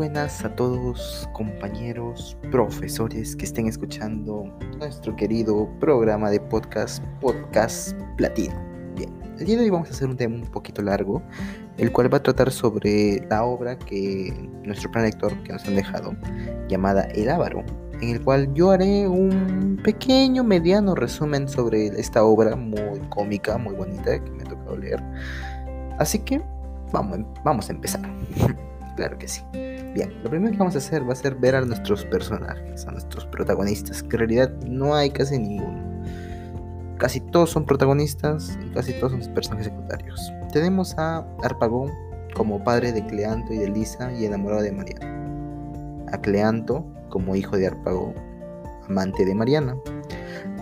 buenas a todos compañeros, profesores que estén escuchando nuestro querido programa de podcast, Podcast Platino. Bien, el día de hoy vamos a hacer un tema un poquito largo, el cual va a tratar sobre la obra que nuestro plan lector que nos han dejado, llamada El Ávaro, en el cual yo haré un pequeño, mediano resumen sobre esta obra muy cómica, muy bonita que me ha tocado leer. Así que vamos, vamos a empezar. claro que sí. Bien, lo primero que vamos a hacer va a ser ver a nuestros personajes, a nuestros protagonistas, que en realidad no hay casi ninguno. Casi todos son protagonistas y casi todos son personajes secundarios. Tenemos a Arpagón como padre de Cleanto y de Lisa y enamorado de Mariana. A Cleanto como hijo de Arpagón, amante de Mariana.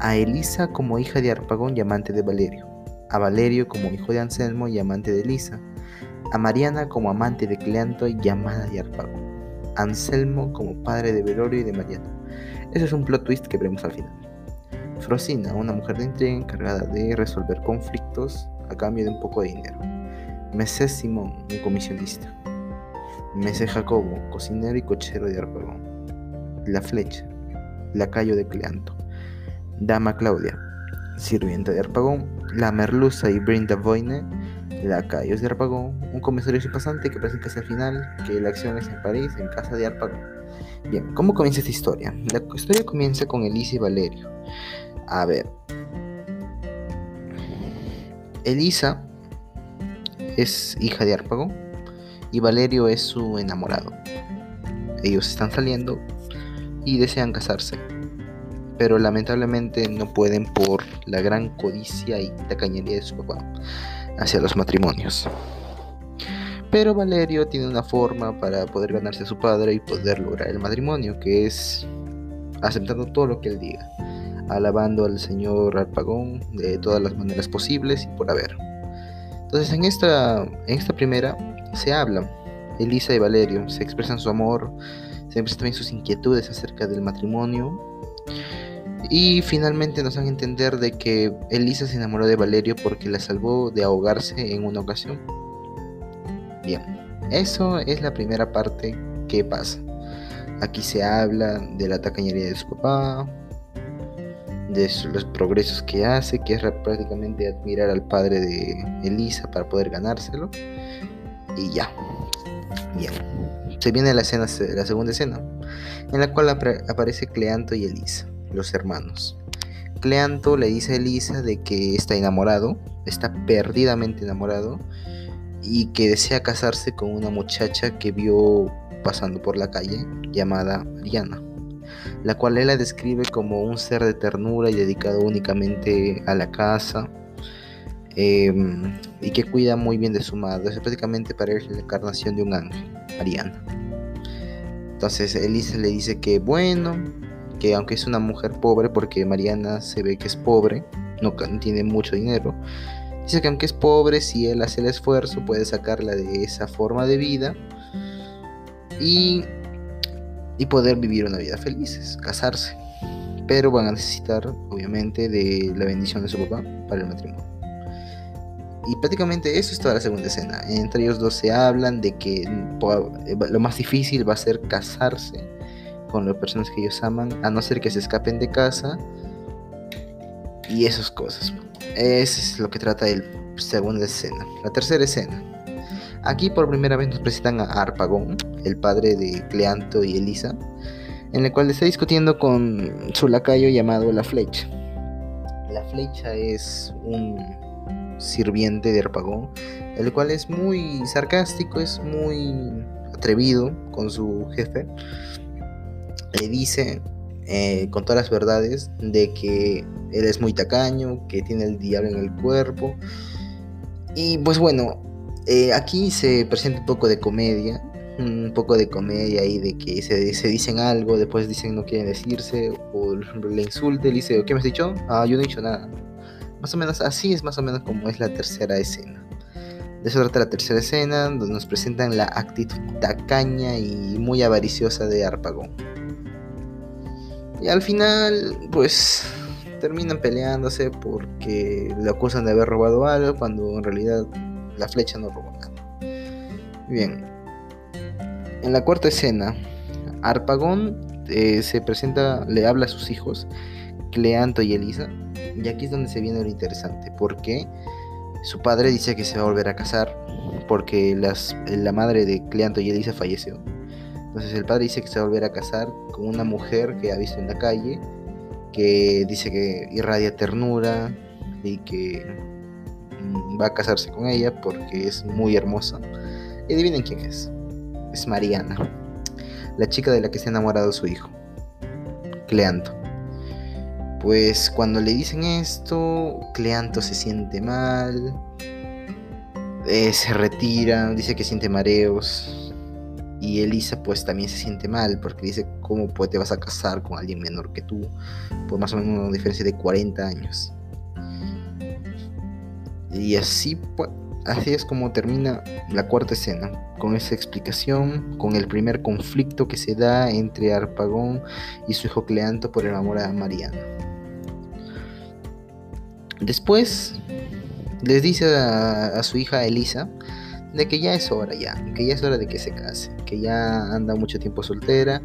A Elisa como hija de Arpagón y amante de Valerio. A Valerio como hijo de Anselmo y amante de Elisa a Mariana como amante de Cleanto y llamada de Arpago, Anselmo como padre de Velorio y de Mariana. Ese es un plot twist que veremos al final. Frosina, una mujer de intriga encargada de resolver conflictos a cambio de un poco de dinero. Mesé Simón, un comisionista. Mesé Jacobo, cocinero y cochero de Arpagón. La Flecha, lacayo de Cleanto. Dama Claudia, sirvienta de Arpagón. La Merluza y Brinda Voine, Lacayos de Arpagón, un comisario sin pasante que presenta hacia el final que la acción es en París, en casa de Arpagón. Bien, ¿cómo comienza esta historia? La historia comienza con Elisa y Valerio. A ver. Elisa es hija de Arpagón y Valerio es su enamorado. Ellos están saliendo y desean casarse, pero lamentablemente no pueden por la gran codicia y tacañería de su papá hacia los matrimonios. Pero Valerio tiene una forma para poder ganarse a su padre y poder lograr el matrimonio, que es aceptando todo lo que él diga, alabando al señor Arpagón de todas las maneras posibles y por haber. Entonces en esta, en esta primera se habla, Elisa y Valerio se expresan su amor, se expresan también sus inquietudes acerca del matrimonio y finalmente nos dan a entender de que Elisa se enamoró de Valerio porque la salvó de ahogarse en una ocasión. Bien, eso es la primera parte que pasa. Aquí se habla de la tacañería de su papá, de los progresos que hace, que es prácticamente admirar al padre de Elisa para poder ganárselo. Y ya. Bien. Se viene la escena, la segunda escena, en la cual aparece Cleanto y Elisa los hermanos. Cleanto le dice a Elisa de que está enamorado, está perdidamente enamorado y que desea casarse con una muchacha que vio pasando por la calle llamada Mariana, la cual él la describe como un ser de ternura y dedicado únicamente a la casa em, y que cuida muy bien de su madre. Es prácticamente para él la encarnación de un ángel, Mariana. Entonces Elisa le dice que bueno, que aunque es una mujer pobre, porque Mariana se ve que es pobre, no tiene mucho dinero, dice que aunque es pobre, si él hace el esfuerzo, puede sacarla de esa forma de vida y, y poder vivir una vida feliz, casarse. Pero van a necesitar, obviamente, de la bendición de su papá para el matrimonio. Y prácticamente eso es toda la segunda escena. Entre ellos dos se hablan de que lo más difícil va a ser casarse con las personas que ellos aman, a no ser que se escapen de casa y esas cosas. Es lo que trata el segunda escena. La tercera escena. Aquí por primera vez nos presentan a Arpagón, el padre de Cleanto y Elisa, en el cual está discutiendo con su lacayo llamado La Flecha. La Flecha es un sirviente de Arpagón, el cual es muy sarcástico, es muy atrevido con su jefe le dice eh, con todas las verdades de que él es muy tacaño, que tiene el diablo en el cuerpo. Y pues bueno, eh, aquí se presenta un poco de comedia, un poco de comedia ahí de que se, se, dicen algo, después dicen no quieren decirse, o le insulte, le dice, ¿qué me has dicho? Ah, yo no he dicho nada. Más o menos así es más o menos como es la tercera escena. De eso trata la tercera escena, donde nos presentan la actitud tacaña y muy avariciosa de Arpagón. Y al final, pues terminan peleándose porque le acusan de haber robado algo cuando en realidad la flecha no robó nada. Bien. En la cuarta escena, Arpagón eh, se presenta, le habla a sus hijos, Cleanto y Elisa, y aquí es donde se viene lo interesante, porque su padre dice que se va a volver a casar, porque la madre de Cleanto y Elisa falleció. Entonces el padre dice que se va a volver a casar con una mujer que ha visto en la calle, que dice que irradia ternura y que mm, va a casarse con ella porque es muy hermosa. Y adivinen quién es. Es Mariana, la chica de la que se ha enamorado su hijo, Cleanto. Pues cuando le dicen esto, Cleanto se siente mal, eh, se retira, dice que siente mareos. Y Elisa pues también se siente mal porque dice, ¿cómo pues, te vas a casar con alguien menor que tú? Por más o menos una diferencia de 40 años. Y así pues, Así es como termina la cuarta escena, con esa explicación, con el primer conflicto que se da entre Arpagón y su hijo Cleanto por el amor a Mariana. Después les dice a, su hija Elisa de que ya es hora ya, que ya es hora de que se case, que ya anda mucho tiempo soltera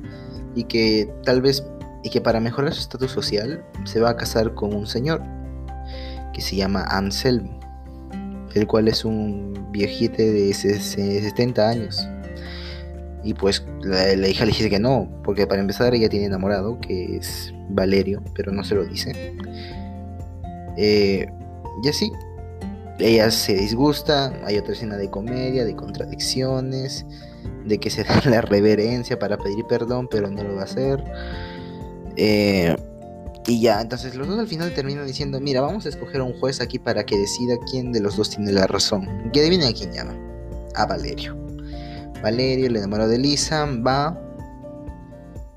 y que tal vez y que para mejorar su estatus social se va a casar con un señor que se llama Anselmo el cual es un viejite de 70 años. Y pues la, hija le dice que no, porque para empezar ella tiene enamorado, que es Valerio, pero no se lo dice. Eh, y así, ella se disgusta, hay otra escena de comedia, de contradicciones, de que se da la reverencia para pedir perdón, pero no lo va a hacer. Eh, y ya, entonces los dos al final terminan diciendo, mira, vamos a escoger a un juez aquí para que decida quién de los dos tiene la razón. Y adivinen a quién llama. A Valerio. Valerio, el enamorado de Lisa, va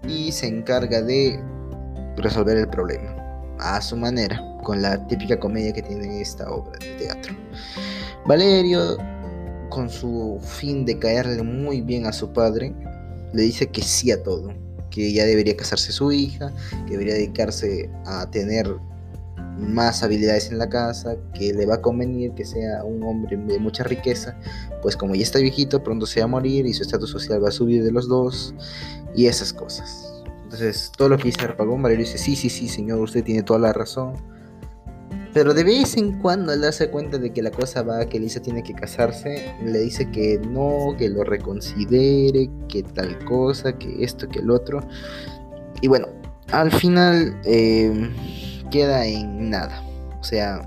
y se encarga de resolver el problema. A su manera, con la típica comedia que tiene esta obra de teatro. Valerio, con su fin de caerle muy bien a su padre, le dice que sí a todo que ya debería casarse su hija, que debería dedicarse a tener más habilidades en la casa, que le va a convenir que sea un hombre de mucha riqueza, pues como ya está viejito, pronto se va a morir y su estatus social va a subir de los dos y esas cosas. Entonces, todo lo que dice Arpagón, Valerio dice, sí, sí, sí, señor, usted tiene toda la razón. Pero de vez en cuando al darse cuenta de que la cosa va, que Elisa tiene que casarse, le dice que no, que lo reconsidere, que tal cosa, que esto, que el otro. Y bueno, al final eh, queda en nada. O sea,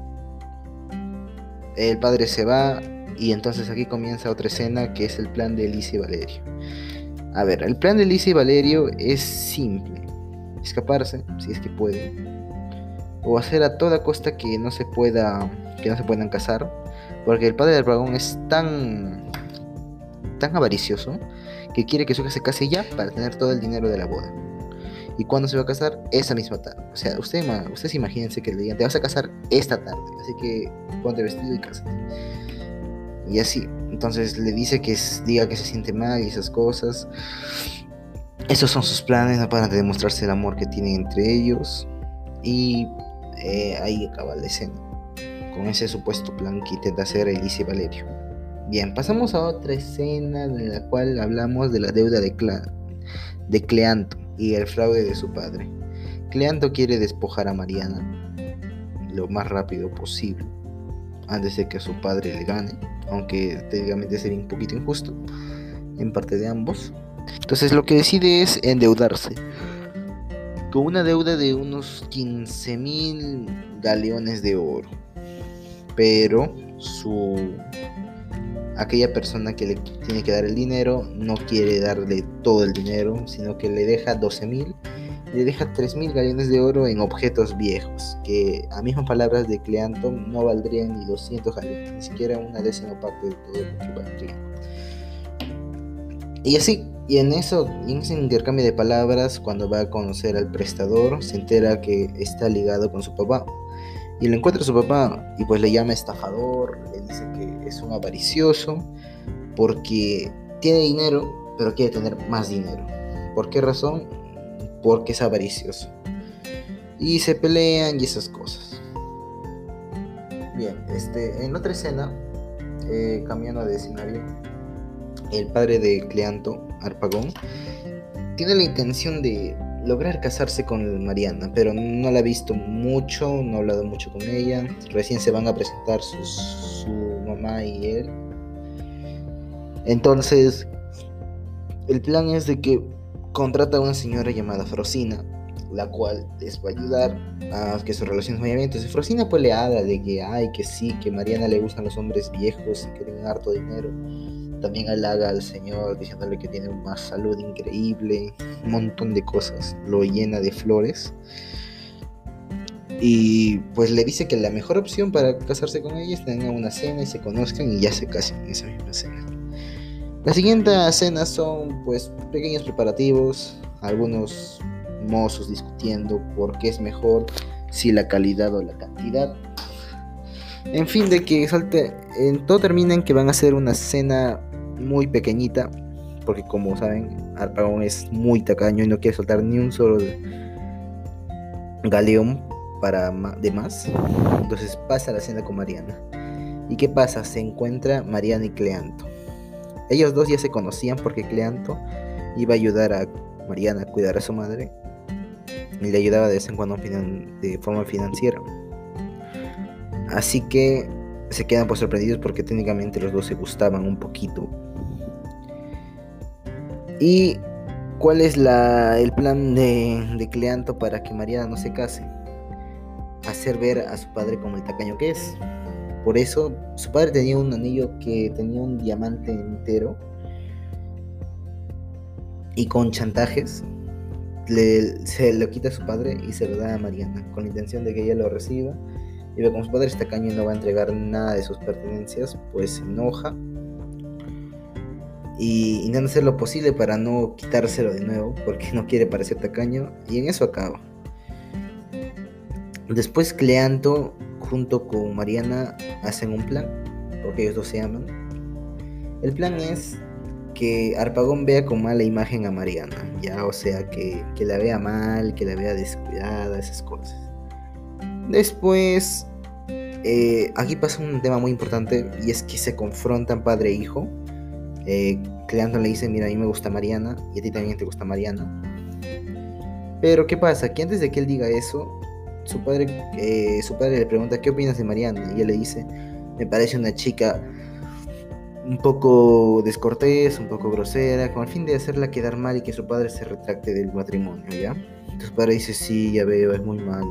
el padre se va y entonces aquí comienza otra escena que es el plan de Elisa y Valerio. A ver, el plan de Elisa y Valerio es simple. Escaparse, si es que puede o hacer a toda costa que no se pueda que no se puedan casar porque el padre del dragón es tan tan avaricioso que quiere que su hija se case ya para tener todo el dinero de la boda. Y cuando se va a casar esa misma tarde. O sea usted, ustedes imagínense que le digan te vas a casar esta tarde así que ponte vestido y cásate. Y así entonces le dice que diga que se siente mal y esas cosas. Esos son sus planes para demostrarse el amor que tienen entre ellos. Y eh, ahí acaba la escena, con ese supuesto plan que intenta hacer Elise y Valerio. Bien, pasamos a otra escena en la cual hablamos de la deuda de, de Cleanto y el fraude de su padre. Cleanto quiere despojar a Mariana lo más rápido posible, antes de que su padre le gane, aunque técnicamente sería un poquito injusto en parte de ambos. Entonces lo que decide es endeudarse con una deuda de unos 15 mil galeones de oro. Pero su aquella persona que le tiene que dar el dinero no quiere darle todo el dinero, sino que le deja 12 mil, le deja 3 mil galeones de oro en objetos viejos, que a mismas palabras de Cleanto no valdrían ni 200 galeones, ni siquiera una décima parte de todo lo que valdrían. Y así, y en eso, en ese intercambio de palabras, cuando va a conocer al prestador, se entera que está ligado con su papá. Y le encuentra a su papá y pues le llama estafador, le dice que es un avaricioso, porque tiene dinero, pero quiere tener más dinero. ¿Por qué razón? Porque es avaricioso. Y se pelean y esas cosas. Bien, este, en otra escena, eh, cambiando de escenario, el padre de Cleanto, Arpagón, tiene la intención de lograr casarse con Mariana, pero no la ha visto mucho, no ha hablado mucho con ella. Recién se van a presentar su mamá y él. Entonces, el plan es de que contrata a una señora llamada Frosina, la cual les va a ayudar a que su relación vaya bien. Entonces Frosina pues le habla de que, ay, que sí, que Mariana le gustan los hombres viejos y que tienen harto dinero. También halaga al Señor diciéndole que tiene una salud increíble, un montón de cosas, lo llena de flores. Y pues le dice que la mejor opción para casarse con ella es tener una cena y se conozcan y ya se casen en esa misma cena. La siguiente cena son pues pequeños preparativos, algunos mozos discutiendo por qué es mejor, si la calidad o la cantidad. En fin, de que salte, en todo termina en que van a hacer una cena muy pequeñita, porque como saben, Arpagón es muy tacaño y no quiere soltar ni un solo galeón para de más. Entonces pasa la cena con Mariana. ¿Y qué pasa? Se encuentra Mariana y Cleanto. Ellos dos ya se conocían porque Cleanto iba a ayudar a Mariana a cuidar a su madre y le ayudaba de vez en cuando de forma financiera. Así que se quedan pues sorprendidos porque técnicamente los dos se gustaban un poquito. ¿Y cuál es el plan de, de Cleanto para que Mariana no se case? Hacer ver a su padre como el tacaño que es. Por eso su padre tenía un anillo que tenía un diamante entero y con chantajes se lo quita a su padre y se lo da a Mariana con la intención de que ella lo reciba y ve como su padre está caño y no va a entregar nada de sus pertenencias pues se enoja y intenta hacer lo posible para no quitárselo de nuevo porque no quiere parecer tacaño y en eso acaba después Cleanto junto con Mariana hacen un plan, porque ellos dos se aman. El plan es que Arpagón vea con mala imagen a Mariana, ya, o sea, que, la vea mal, que la vea descuidada, esas cosas. Después, eh, aquí pasa un tema muy importante y es que se confrontan padre e hijo. Eh, le dice, mira, a mí me gusta Mariana y a ti también te gusta Mariana. Pero ¿qué pasa? Que antes de que él diga eso, su padre, eh, su padre le pregunta, ¿qué opinas de Mariana? Y ella le dice, me parece una chica un poco descortés, un poco grosera, con el fin de hacerla quedar mal y que su padre se retracte del matrimonio, ¿ya? Entonces su padre dice, sí, ya veo, es muy mala.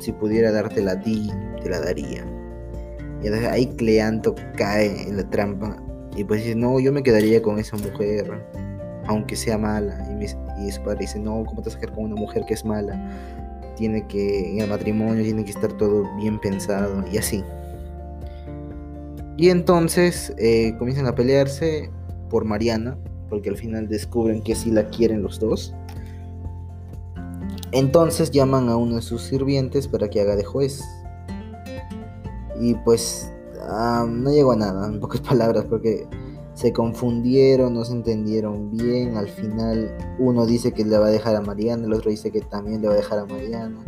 Si pudiera dártela a ti, te la daría. Y ahí Cleanto cae en la trampa y pues dice, no, yo me quedaría con esa mujer, aunque sea mala. Y, y su padre dice, no, ¿cómo te vas a quedar con una mujer que es mala? tiene que, en el matrimonio tiene que estar todo bien pensado y así. Y entonces eh, comienzan a pelearse por Mariana, porque al final descubren que sí la quieren los dos. Entonces llaman a uno de sus sirvientes para que haga de juez. Y pues no llegó a nada, en pocas palabras, porque se confundieron, no se entendieron bien. Al final uno dice que le va a dejar a Mariana, el otro dice que también le va a dejar a Mariana,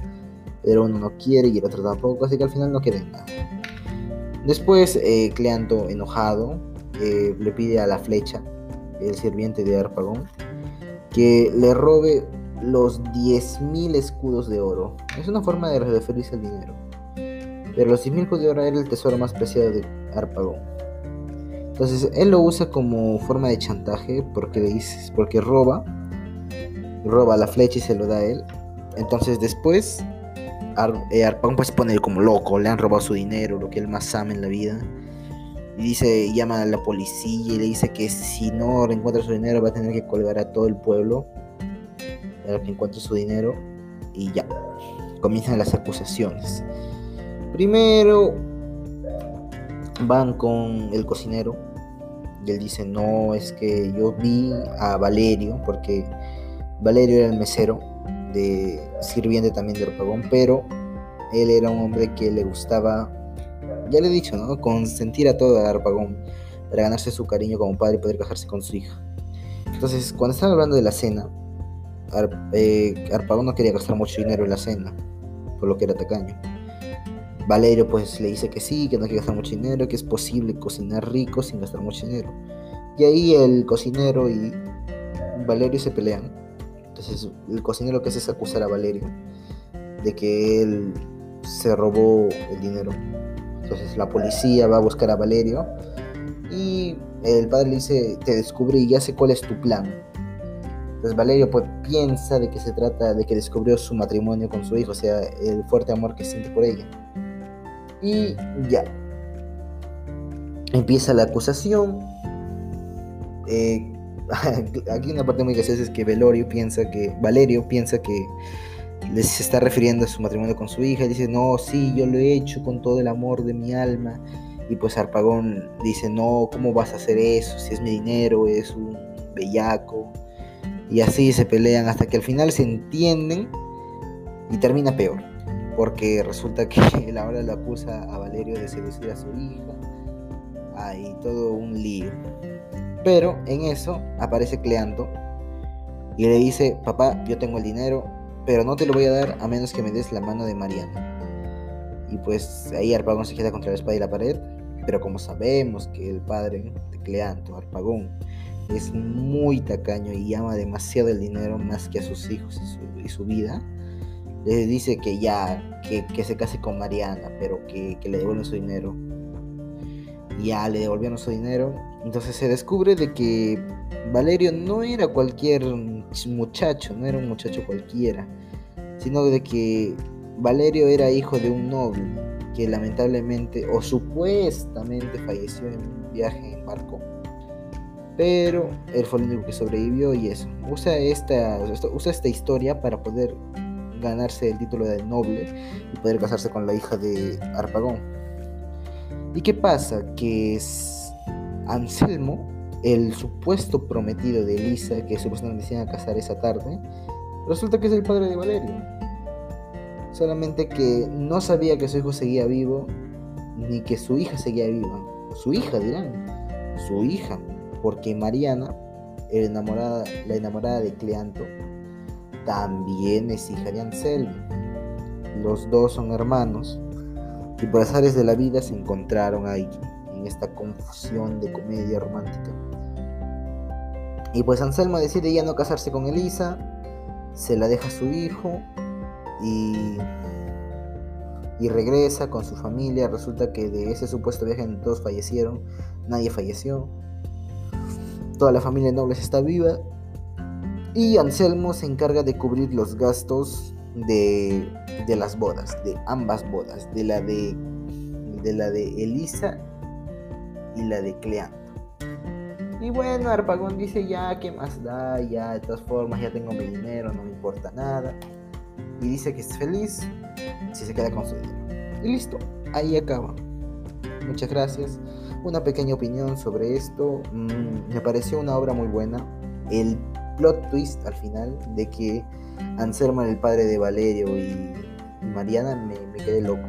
pero uno no quiere y el otro tampoco, así que al final no queda nada. Después eh, Cleanto, enojado, eh, le pide a la flecha, el sirviente de Arpagón, que le robe los 10.000 escudos de oro. Es una forma de referirse al dinero. Pero los 10.000 escudos de era el tesoro más preciado de Arpagón. Entonces él lo usa como forma de chantaje porque dice, porque roba, roba la flecha y se lo da a él. Entonces después Ar, eh, Arpagón pues pone como loco, le han robado su dinero, lo que él más ama en la vida. Y dice, llama a la policía y le dice que si no encuentra su dinero va a tener que colgar a todo el pueblo para que encuentre su dinero. Y ya, comienzan las acusaciones. Primero van con el cocinero y él dice, no, es que yo vi a Valerio, porque Valerio era el mesero, de sirviente también de Orpagón, pero él era un hombre que le gustaba, ya le he dicho, ¿no? Consentir a todo Arpagón para ganarse su cariño como padre y poder casarse con su hija. Entonces, cuando están hablando de la cena, eh, Arpagón no quería gastar mucho dinero en la cena, por lo que era tacaño. Valerio pues le dice que sí, que no hay que gastar mucho dinero, que es posible cocinar rico sin gastar mucho dinero. Y ahí el cocinero y Valerio se pelean. Entonces el cocinero que hace es acusar a Valerio de que él se robó el dinero. Entonces la policía va a buscar a Valerio y el padre le dice, te descubrí y ya sé cuál es tu plan. Entonces Valerio pues, piensa de que se trata de que descubrió su matrimonio con su hijo, o sea, el fuerte amor que siente por ella. Y ya. Empieza la acusación. Eh, aquí una parte muy graciosa es que Valerio piensa que Valerio piensa que se está refiriendo a su matrimonio con su hija y dice, no, sí, yo lo he hecho con todo el amor de mi alma. Y pues Arpagón dice, no, ¿cómo vas a hacer eso? Si es mi dinero, es un bellaco. Y así se pelean hasta que al final se entienden y termina peor. Porque resulta que él ahora le acusa a Valerio de seducir a su hija. Hay todo un lío. Pero en eso aparece Cleanto y le dice, papá, yo tengo el dinero, pero no te lo voy a dar a menos que me des la mano de Mariana. Y pues ahí Arpagón se queda contra la espada y la pared. Pero como sabemos que el padre de Cleanto, Arpagón, es muy tacaño y ama demasiado el dinero más que a sus hijos y su, vida, le dice que ya, que, se case con Mariana, pero que, le devuelvan su dinero. Ya le devolvieron su dinero. Entonces se descubre de que Valerio no era cualquier muchacho, no era un muchacho cualquiera, sino de que Valerio era hijo de un noble que lamentablemente o supuestamente falleció en un viaje en barco pero él fue el único que sobrevivió y eso. Usa esta, usa esta historia para poder ganarse el título de noble y poder casarse con la hija de Arpagón. ¿Y qué pasa? Que es Anselmo, el supuesto prometido de Elisa, que supuestamente se iban a casar esa tarde, resulta que es el padre de Valerio. Solamente que no sabía que su hijo seguía vivo, ni que su hija seguía viva. Su hija, dirán. Su hija porque Mariana, la enamorada de Cleanto, también es hija de Anselmo. Los dos son hermanos y por azares de la vida se encontraron ahí, en esta confusión de comedia romántica. Y pues Anselmo decide ya no casarse con Elisa, se la deja a su hijo y, y regresa con su familia. Resulta que de ese supuesto viaje todos fallecieron, nadie falleció toda la familia Nobles está viva y Anselmo se encarga de cubrir los gastos de, de las bodas, de ambas bodas, de la de, de la de Elisa y la de Cleanto. Y bueno, Arpagón dice ya, ¿qué más da? Ya, de todas formas, ya tengo mi dinero, no me importa nada. Y dice que es feliz si se queda con su dinero. Y listo, ahí acaba. Muchas gracias una pequeña opinión sobre esto. Mm, me pareció una obra muy buena. El plot twist al final de que Anselmo era el padre de Valerio y Mariana me, quedé loco.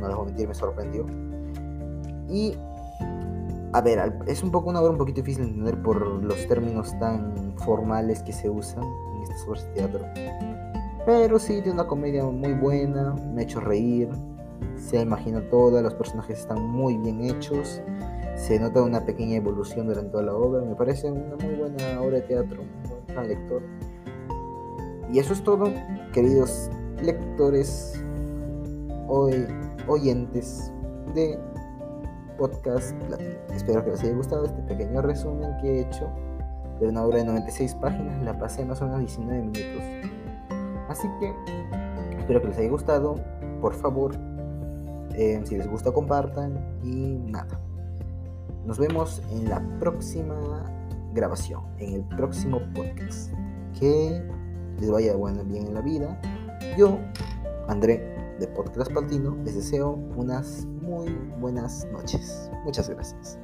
No les voy a mentir, me sorprendió. Y a ver, es un poco una obra un poquito difícil de entender por los términos tan formales que se usan en estas obras de teatro. Pero sí, tiene una comedia muy buena, me ha hecho reír, se imagina toda, los personajes están muy bien hechos, se nota una pequeña evolución durante toda la obra, me parece una muy buena obra de teatro, buen lector. Y eso es todo, queridos lectores, hoy, oyentes de Podcast Platino. Espero que les haya gustado este pequeño resumen que he hecho de una obra de 96 páginas, la pasé más o menos 19 minutos. Así que espero que les haya gustado, por favor eh, si les gusta, compartan y nada. Nos vemos en la próxima grabación, en el próximo podcast. Que les vaya bueno, bien en la vida. Yo, André de Podcast Paltino, les deseo unas muy buenas noches. Muchas gracias.